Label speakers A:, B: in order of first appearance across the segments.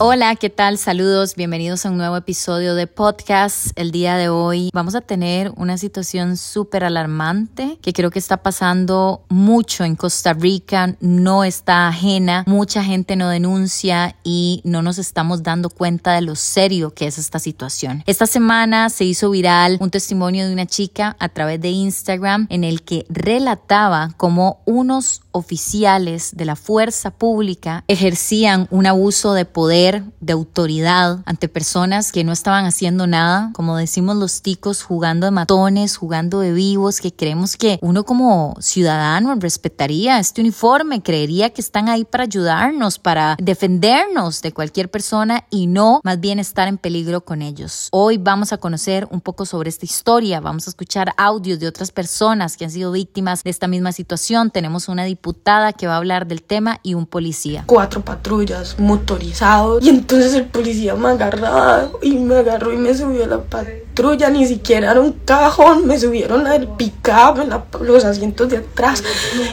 A: Hola, ¿qué tal? Saludos, bienvenidos a un nuevo episodio de podcast. El día de hoy vamos a tener una situación súper alarmante que creo que está pasando mucho en Costa Rica, no está ajena, mucha gente no denuncia y no nos estamos dando cuenta de lo serio que es esta situación. Esta semana se hizo viral un testimonio de una chica a través de Instagram en el que relataba cómo unos oficiales de la fuerza pública ejercían un abuso de poder, de autoridad ante personas que no estaban haciendo nada, como decimos los ticos, jugando de matones, jugando de vivos, que creemos que uno como ciudadano respetaría este uniforme, creería que están ahí para ayudarnos, para defendernos de cualquier persona y no más bien estar en peligro con ellos. Hoy vamos a conocer un poco sobre esta historia, vamos a escuchar audios de otras personas que han sido víctimas de esta misma situación, tenemos una diputada que va a hablar del tema y un policía.
B: Cuatro patrullas motorizados y entonces el policía me agarraba y me agarró y me subió a la patrulla, ni siquiera era un cajón, me subieron al pickup, en los asientos de atrás.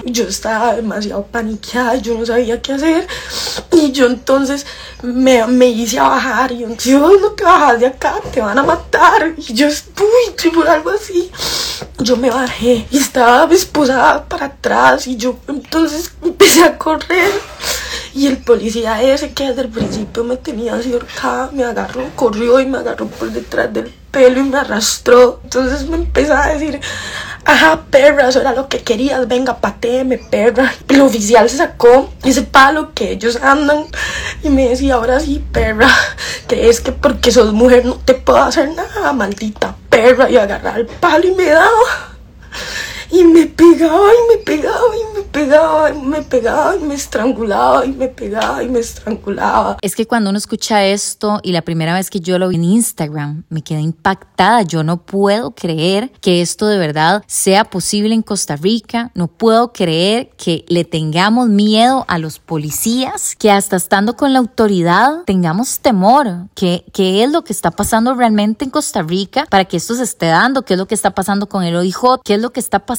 B: Yo estaba demasiado paniqueada, yo no sabía qué hacer y yo entonces me, me hice a bajar y yo, yo no te bajas de acá, te van a matar. Y yo, uy, por algo así. Yo me bajé y estaba esposada para atrás y yo entonces empecé a correr. Y el policía ese que desde el principio me tenía así ahorcada, me agarró, corrió y me agarró por detrás del pelo y me arrastró. Entonces me empezó a decir, ajá, perra, eso era lo que querías, venga, pateeme, perra. El oficial se sacó ese palo que ellos andan y me decía, ahora sí, perra, crees que porque sos mujer no te puedo hacer nada, maldita perra, y agarrar el palo y me daba y me pegaba y me pegaba y me pegaba y me pegaba y me estrangulaba y me pegaba y me estrangulaba.
A: Es que cuando uno escucha esto y la primera vez que yo lo vi en Instagram me quedé impactada. Yo no puedo creer que esto de verdad sea posible en Costa Rica. No puedo creer que le tengamos miedo a los policías, que hasta estando con la autoridad tengamos temor. ¿Qué, qué es lo que está pasando realmente en Costa Rica para que esto se esté dando? ¿Qué es lo que está pasando con el OIJ? ¿Qué es lo que está pasando?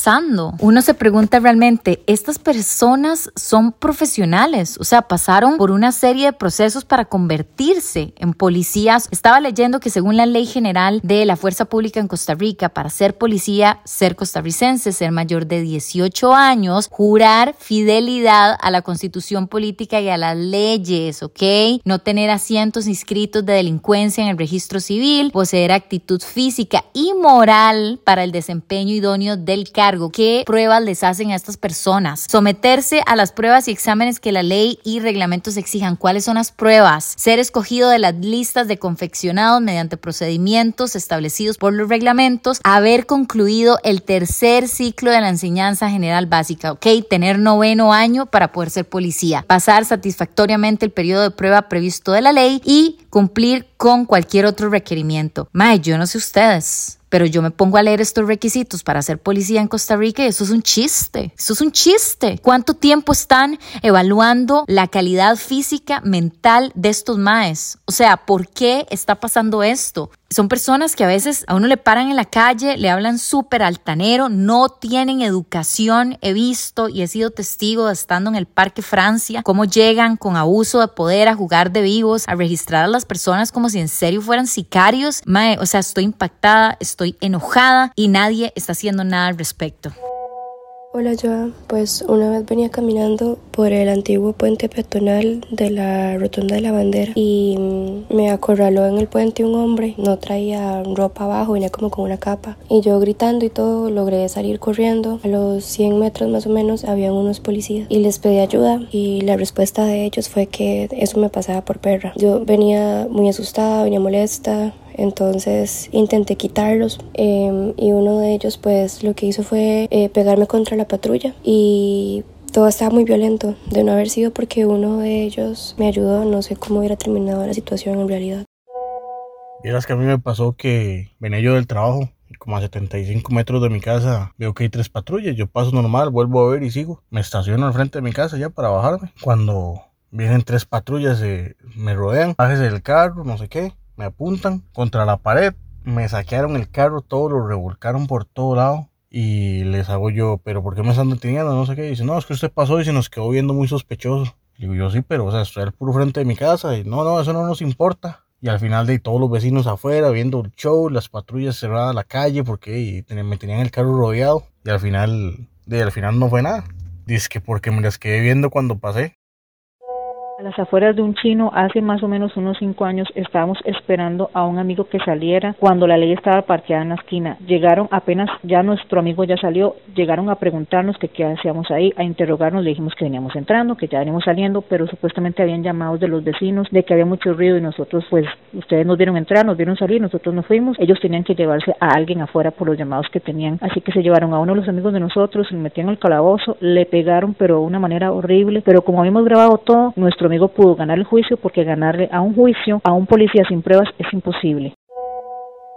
A: Uno se pregunta realmente, ¿estas personas son profesionales? O sea, pasaron por una serie de procesos para convertirse en policías. Estaba leyendo que según la ley general de la Fuerza Pública en Costa Rica, para ser policía, ser costarricense, ser mayor de 18 años, jurar fidelidad a la constitución política y a las leyes, ¿ok? No tener asientos inscritos de delincuencia en el registro civil, poseer actitud física y moral para el desempeño idóneo del cargo ¿Qué pruebas les hacen a estas personas? Someterse a las pruebas y exámenes que la ley y reglamentos exijan. ¿Cuáles son las pruebas? Ser escogido de las listas de confeccionados mediante procedimientos establecidos por los reglamentos. Haber concluido el tercer ciclo de la enseñanza general básica. ¿Ok? Tener noveno año para poder ser policía. Pasar satisfactoriamente el periodo de prueba previsto de la ley y cumplir con cualquier otro requerimiento. Mae, yo no sé ustedes pero yo me pongo a leer estos requisitos para ser policía en Costa Rica y eso es un chiste, eso es un chiste. ¿Cuánto tiempo están evaluando la calidad física, mental de estos maes? O sea, ¿por qué está pasando esto? Son personas que a veces a uno le paran en la calle, le hablan súper altanero, no tienen educación. He visto y he sido testigo de estando en el Parque Francia, cómo llegan con abuso de poder a jugar de vivos, a registrar a las personas como si en serio fueran sicarios. Mae, o sea, estoy impactada, estoy enojada y nadie está haciendo nada al respecto.
C: Hola Joa, pues una vez venía caminando por el antiguo puente peatonal de la Rotonda de la Bandera y me acorraló en el puente un hombre, no traía ropa abajo, venía como con una capa. Y yo gritando y todo logré salir corriendo. A los 100 metros más o menos habían unos policías y les pedí ayuda. Y la respuesta de ellos fue que eso me pasaba por perra. Yo venía muy asustada, venía molesta, entonces intenté quitarlos em, y uno de ellos pues lo que hizo fue eh, pegarme contra la patrulla y todo estaba muy violento de no haber sido porque uno de ellos me ayudó, no sé cómo hubiera terminado la situación en realidad.
D: Vieras que a mí me pasó que venía yo del trabajo como a 75 metros de mi casa veo que hay tres patrullas. Yo paso normal, vuelvo a ver y sigo. Me estaciono al frente de mi casa ya para bajarme. Cuando vienen tres patrullas, eh, me rodean, bájese del carro, no sé qué me apuntan contra la pared, me saquearon el carro, todo lo revolcaron por todo lado. Y les hago yo, pero ¿por qué me están deteniendo? No sé qué. dice, no, es que usted pasó y se nos quedó viendo muy sospechoso. Digo, yo sí, pero, o sea, estoy al puro frente de mi casa. Y no, no, eso no nos importa. Y al final de todos los vecinos afuera viendo el show, las patrullas cerradas la calle porque me tenían el carro rodeado. Y al final, de, al final no fue nada. Dice que porque me las quedé viendo cuando pasé.
E: A las afueras de un chino, hace más o menos unos cinco años, estábamos esperando a un amigo que saliera cuando la ley estaba parqueada en la esquina. Llegaron apenas, ya nuestro amigo ya salió, llegaron a preguntarnos qué hacíamos ahí, a interrogarnos, le dijimos que veníamos entrando, que ya veníamos saliendo, pero supuestamente habían llamados de los vecinos de que había mucho ruido y nosotros, pues, ustedes nos dieron entrar, nos dieron salir, nosotros nos fuimos. Ellos tenían que llevarse a alguien afuera por los llamados que tenían, así que se llevaron a uno de los amigos de nosotros, le metían el calabozo, le pegaron, pero de una manera horrible, pero como habíamos grabado todo, nuestro amigo pudo ganar el juicio porque ganarle a un juicio a un policía sin pruebas es imposible.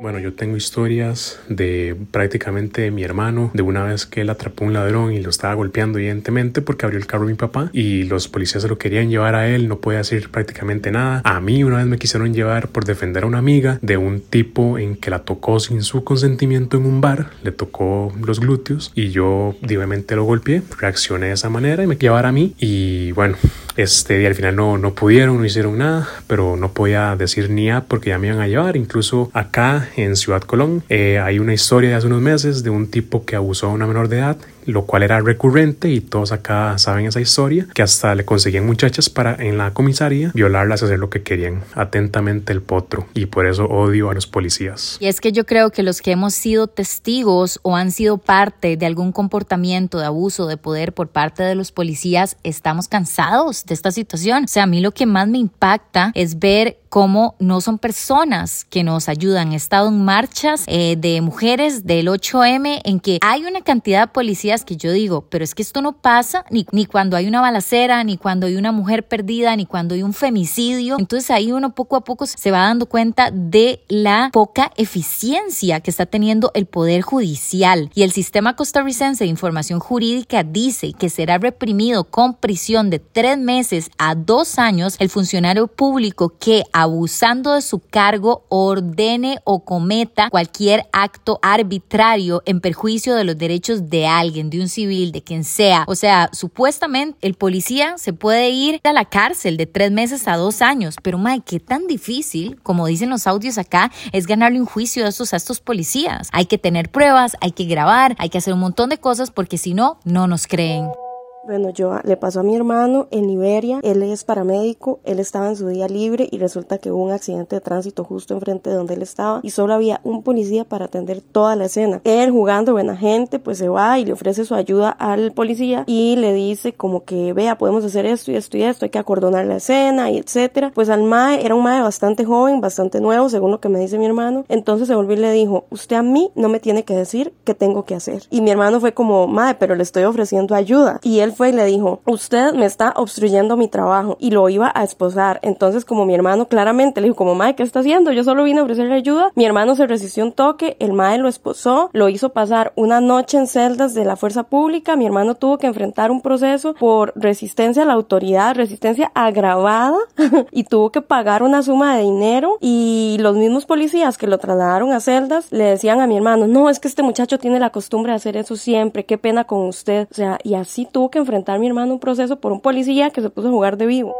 F: Bueno, yo tengo historias de prácticamente mi hermano, de una vez que él atrapó un ladrón y lo estaba golpeando evidentemente porque abrió el carro de mi papá y los policías se lo querían llevar a él, no podía hacer prácticamente nada. A mí una vez me quisieron llevar por defender a una amiga de un tipo en que la tocó sin su consentimiento en un bar, le tocó los glúteos y yo obviamente lo golpeé, reaccioné de esa manera y me llevar a mí y bueno, este, y al final no, no pudieron, no hicieron nada, pero no podía decir ni a porque ya me iban a llevar. Incluso acá en Ciudad Colón eh, hay una historia de hace unos meses de un tipo que abusó a una menor de edad lo cual era recurrente y todos acá saben esa historia, que hasta le conseguían muchachas para en la comisaría violarlas, hacer lo que querían. Atentamente el potro y por eso odio a los policías.
A: Y es que yo creo que los que hemos sido testigos o han sido parte de algún comportamiento de abuso de poder por parte de los policías, estamos cansados de esta situación. O sea, a mí lo que más me impacta es ver cómo no son personas que nos ayudan. He estado en marchas eh, de mujeres del 8M en que hay una cantidad de policías que yo digo, pero es que esto no pasa ni, ni cuando hay una balacera, ni cuando hay una mujer perdida, ni cuando hay un femicidio. Entonces ahí uno poco a poco se va dando cuenta de la poca eficiencia que está teniendo el Poder Judicial. Y el sistema costarricense de información jurídica dice que será reprimido con prisión de tres meses a dos años el funcionario público que abusando de su cargo ordene o cometa cualquier acto arbitrario en perjuicio de los derechos de alguien, de un civil, de quien sea. O sea, supuestamente el policía se puede ir a la cárcel de tres meses a dos años, pero madre, qué tan difícil, como dicen los audios acá, es ganarle un juicio a a estos policías. Hay que tener pruebas, hay que grabar, hay que hacer un montón de cosas porque si no, no nos creen.
C: Bueno, yo le pasó a mi hermano en Liberia, él es paramédico, él estaba en su día libre y resulta que hubo un accidente de tránsito justo enfrente de donde él estaba y solo había un policía para atender toda la escena. Él jugando buena gente, pues se va y le ofrece su ayuda al policía y le dice como que vea, podemos hacer esto y esto y esto, hay que acordonar la escena y etcétera. Pues al mae era un mae bastante joven, bastante nuevo, según lo que me dice mi hermano. Entonces se volvió y le dijo, usted a mí no me tiene que decir qué tengo que hacer. Y mi hermano fue como, mae, pero le estoy ofreciendo ayuda. Y él fue y le dijo, usted me está obstruyendo mi trabajo y lo iba a esposar. Entonces como mi hermano claramente le dijo, como mae, ¿qué está haciendo? Yo solo vine a ofrecerle ayuda. Mi hermano se resistió un toque, el mae lo esposó, lo hizo pasar una noche en celdas de la fuerza pública. Mi hermano tuvo que enfrentar un proceso por resistencia a la autoridad, resistencia agravada y tuvo que pagar una suma de dinero y los mismos policías que lo trasladaron a celdas le decían a mi hermano, no, es que este muchacho tiene la costumbre de hacer eso siempre, qué pena con usted. O sea, y así tuvo que enfrentar mi hermano un proceso por un policía que se puso a jugar de vivo.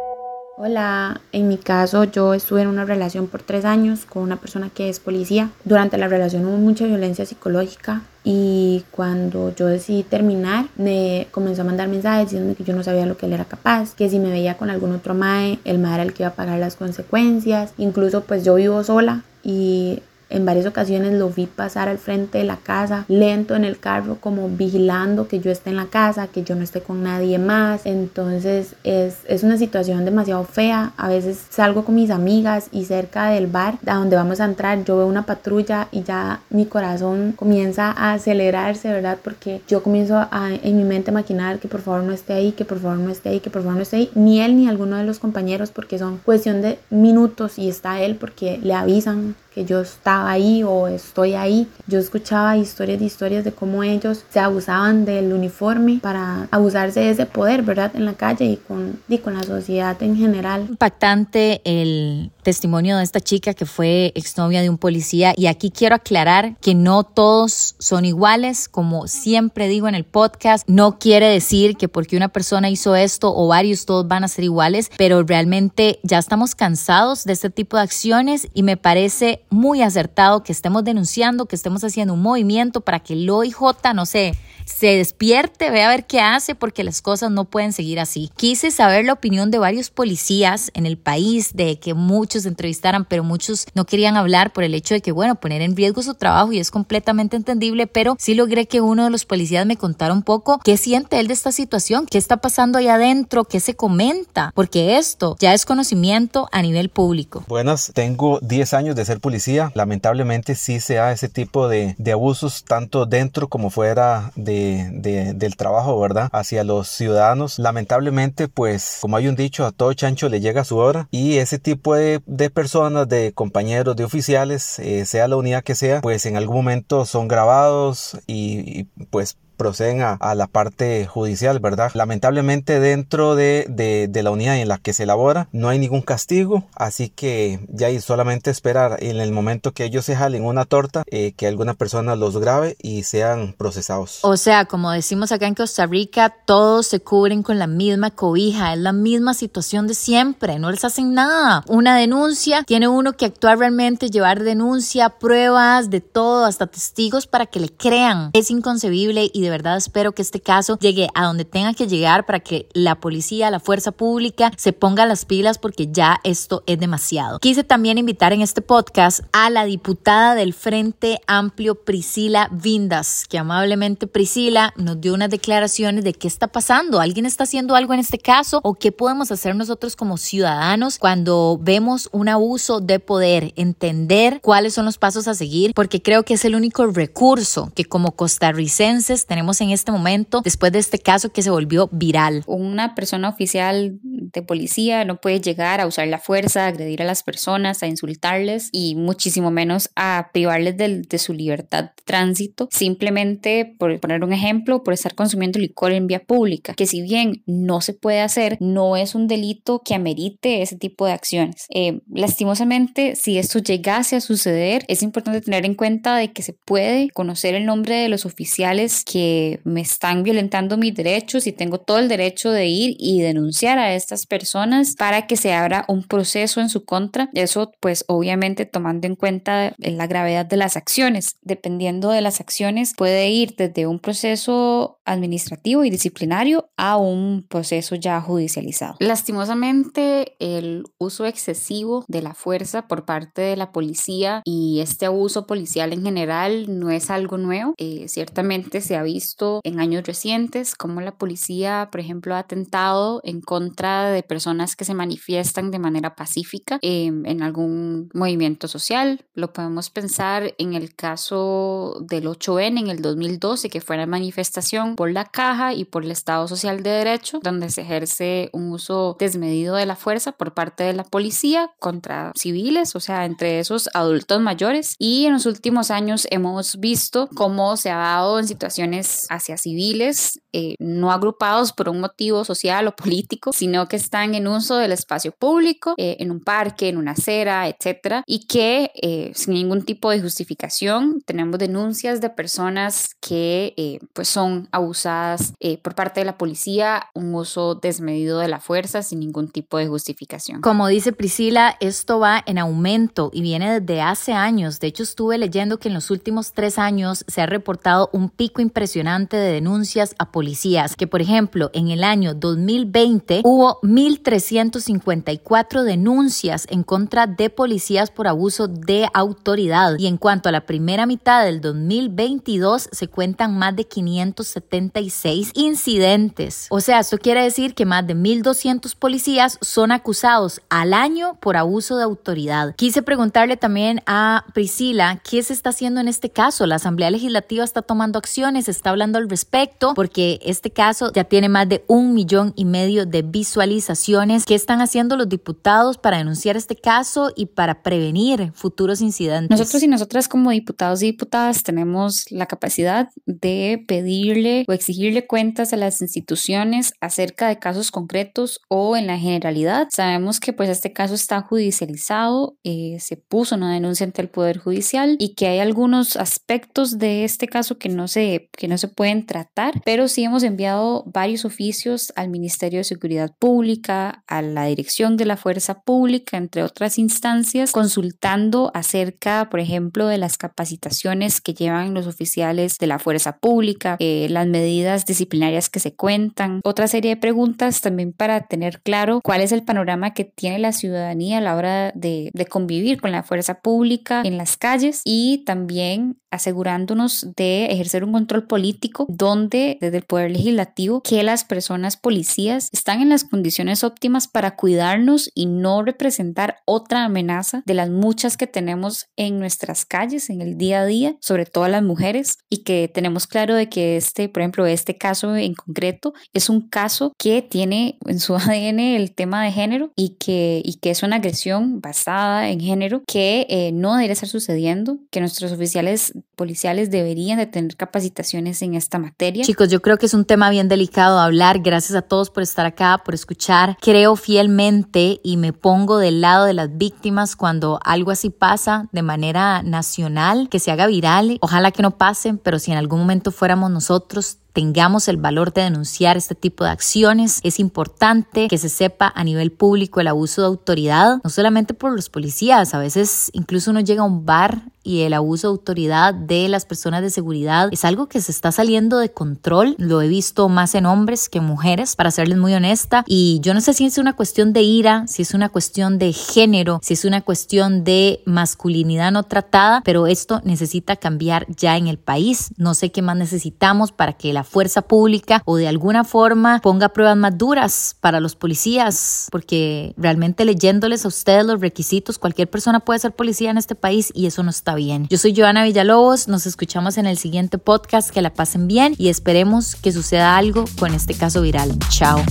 G: Hola, en mi caso yo estuve en una relación por tres años con una persona que es policía. Durante la relación hubo mucha violencia psicológica y cuando yo decidí terminar me comenzó a mandar mensajes diciendo que yo no sabía lo que él era capaz, que si me veía con algún otro mae, el mae era el que iba a pagar las consecuencias. Incluso pues yo vivo sola y en varias ocasiones lo vi pasar al frente de la casa, lento en el carro, como vigilando que yo esté en la casa, que yo no esté con nadie más. Entonces es, es una situación demasiado fea. A veces salgo con mis amigas y cerca del bar a donde vamos a entrar yo veo una patrulla y ya mi corazón comienza a acelerarse, ¿verdad? Porque yo comienzo a, en mi mente a maquinar que por favor no esté ahí, que por favor no esté ahí, que por favor no esté ahí. Ni él ni alguno de los compañeros porque son cuestión de minutos y está él porque le avisan que yo estaba ahí o estoy ahí. Yo escuchaba historias de historias de cómo ellos se abusaban del uniforme para abusarse de ese poder, ¿verdad? En la calle y con, y con la sociedad en general.
A: Impactante el testimonio de esta chica que fue exnovia de un policía y aquí quiero aclarar que no todos son iguales, como siempre digo en el podcast, no quiere decir que porque una persona hizo esto o varios todos van a ser iguales, pero realmente ya estamos cansados de este tipo de acciones y me parece muy acertado que estemos denunciando, que estemos haciendo un movimiento para que el OIJ, no sé, se despierte, ve a ver qué hace, porque las cosas no pueden seguir así. Quise saber la opinión de varios policías en el país, de que muchos entrevistaran, pero muchos no querían hablar por el hecho de que, bueno, poner en riesgo su trabajo y es completamente entendible, pero sí logré que uno de los policías me contara un poco qué siente él de esta situación, qué está pasando ahí adentro, qué se comenta, porque esto ya es conocimiento a nivel público.
H: Buenas, tengo 10 años de ser policía. Lamentablemente sí se da ese tipo de, de abusos tanto dentro como fuera de del trabajo, ¿verdad? Hacia los ciudadanos. Lamentablemente, pues, como hay un dicho, a todo chancho le llega su hora y ese tipo de, personas, de compañeros, de oficiales, eh, sea la unidad que sea, pues en algún momento son grabados y pues proceden a, la parte judicial, ¿verdad? Lamentablemente dentro de, de, la unidad en la que se elabora no hay ningún castigo, así que ya hay solamente esperar en el momento que ellos se jalen una torta, eh, que alguna persona los grabe y sean procesados.
A: O sea, como decimos acá en Costa Rica, todos se cubren con la misma cobija, es la misma situación de siempre, no les hacen nada. Una denuncia, tiene uno que actuar realmente, llevar denuncia, pruebas, de todo, hasta testigos para que le crean. Es inconcebible y de verdad espero que este caso llegue a donde tenga que llegar para que la policía, la fuerza pública se ponga las pilas porque ya esto es demasiado. Quise también invitar en este podcast a la diputada del Frente Amplio Priscila Vindas, que amablemente Priscila nos dio unas declaraciones de qué está pasando, alguien está haciendo algo en este caso o qué podemos hacer nosotros como ciudadanos cuando vemos un abuso de poder, entender cuáles son los pasos a seguir, porque creo que es el único recurso que como costarricenses tenemos en este momento después de este caso que se volvió viral.
I: Una persona oficial de policía no puede llegar a usar la fuerza, a agredir a las personas, a insultarles y muchísimo menos a privarles de, de su libertad de tránsito, simplemente por poner un ejemplo, por estar consumiendo licor en vía pública, que si bien no se puede hacer, no es un delito que amerite ese tipo de acciones. Eh, lastimosamente, si esto llegase a suceder, es importante tener en cuenta de que se puede conocer el nombre de los oficiales que me están violentando mis derechos y tengo todo el derecho de ir y denunciar a estas personas para que se abra un proceso en su contra. Eso pues obviamente tomando en cuenta la gravedad de las acciones. Dependiendo de las acciones puede ir desde un proceso administrativo y disciplinario a un proceso ya judicializado. Lastimosamente el uso excesivo de la fuerza por parte de la policía y este abuso policial en general no es algo nuevo. Eh, ciertamente se ha visto en años recientes, como la policía, por ejemplo, ha atentado en contra de personas que se manifiestan de manera pacífica em, en algún movimiento social. Lo podemos pensar en el caso del 8N en el 2012, que fue una manifestación por la caja y por el Estado Social de Derecho, donde se ejerce un uso desmedido de la fuerza por parte de la policía contra civiles, o sea, entre esos adultos mayores. Y en los últimos años hemos visto cómo se ha dado en situaciones hacia civiles, eh, no agrupados por un motivo social o político, sino que están en uso del espacio público, eh, en un parque, en una acera, etcétera, y que eh, sin ningún tipo de justificación tenemos denuncias de personas que pues son abusadas por parte de la policía, un uso desmedido de la fuerza sin ningún tipo de justificación.
A: Como dice Priscila, esto va en aumento y viene desde hace años. De hecho, estuve leyendo que en los últimos tres años se ha reportado un pico impresionante de denuncias a policías, que por ejemplo en el año 2020 hubo 1.354 denuncias en contra de policías por abuso de autoridad y en cuanto a la primera mitad del 2022 se cuentan más de 576 incidentes. O sea, esto quiere decir que más de 1.200 policías son acusados al año por abuso de autoridad. Quise preguntarle también a Priscila qué se está haciendo en este caso. La Asamblea Legislativa está tomando acciones, está hablando al respecto porque este caso ya tiene más de un millón y medio de visualizaciones. ¿Qué están haciendo los diputados para denunciar este caso y para prevenir futuros incidentes?
I: Nosotros y nosotras como diputados y diputadas tenemos la capacidad de pedirle o exigirle cuentas a las instituciones acerca de casos concretos o en la generalidad. Sabemos que pues este caso está judicializado, eh, se puso una denuncia ante el Poder Judicial y que hay algunos aspectos de este caso que no se, que no se pueden tratar, pero sí hemos enviado varios oficios al Ministerio de Seguridad Pública, a la Dirección de la Fuerza Pública, entre otras instancias, consultando acerca, por ejemplo, de las capacitaciones que llevan los oficiales de la Fuerza Pública, eh, las medidas disciplinarias que se cuentan, otra serie de preguntas también para tener claro cuál es el panorama que tiene la ciudadanía a la hora de, de convivir con la fuerza pública en las calles y también asegurándonos de ejercer un control político donde desde el poder legislativo que las personas policías están en las condiciones óptimas para cuidarnos y no representar otra amenaza de las muchas que tenemos en nuestras calles en el día a día, sobre todo a las mujeres y que tenemos claro de que este, por ejemplo, este caso en concreto es un caso que tiene en su ADN el tema de género y que, y que es una agresión basada en género que eh, no debería estar sucediendo, que nuestros oficiales policiales deberían de tener capacitaciones en esta materia.
A: Chicos, yo creo que es un tema bien delicado de hablar. Gracias a todos por estar acá, por escuchar. Creo fielmente y me pongo del lado de las víctimas cuando algo así pasa de manera nacional, que se haga viral. Ojalá que no pasen, pero si en algún momento fuéramos nosotros, tengamos el valor de denunciar este tipo de acciones. Es importante que se sepa a nivel público el abuso de autoridad, no solamente por los policías, a veces incluso uno llega a un bar y el abuso de autoridad de las personas de seguridad es algo que se está saliendo de control. Lo he visto más en hombres que mujeres, para serles muy honesta. Y yo no sé si es una cuestión de ira, si es una cuestión de género, si es una cuestión de masculinidad no tratada, pero esto necesita cambiar ya en el país. No sé qué más necesitamos para que la fuerza pública o de alguna forma ponga pruebas más duras para los policías, porque realmente leyéndoles a ustedes los requisitos, cualquier persona puede ser policía en este país y eso no está bien. Yo soy Joana Villalobos, nos escuchamos en el siguiente podcast, que la pasen bien y esperemos que suceda algo con este caso viral. Chao.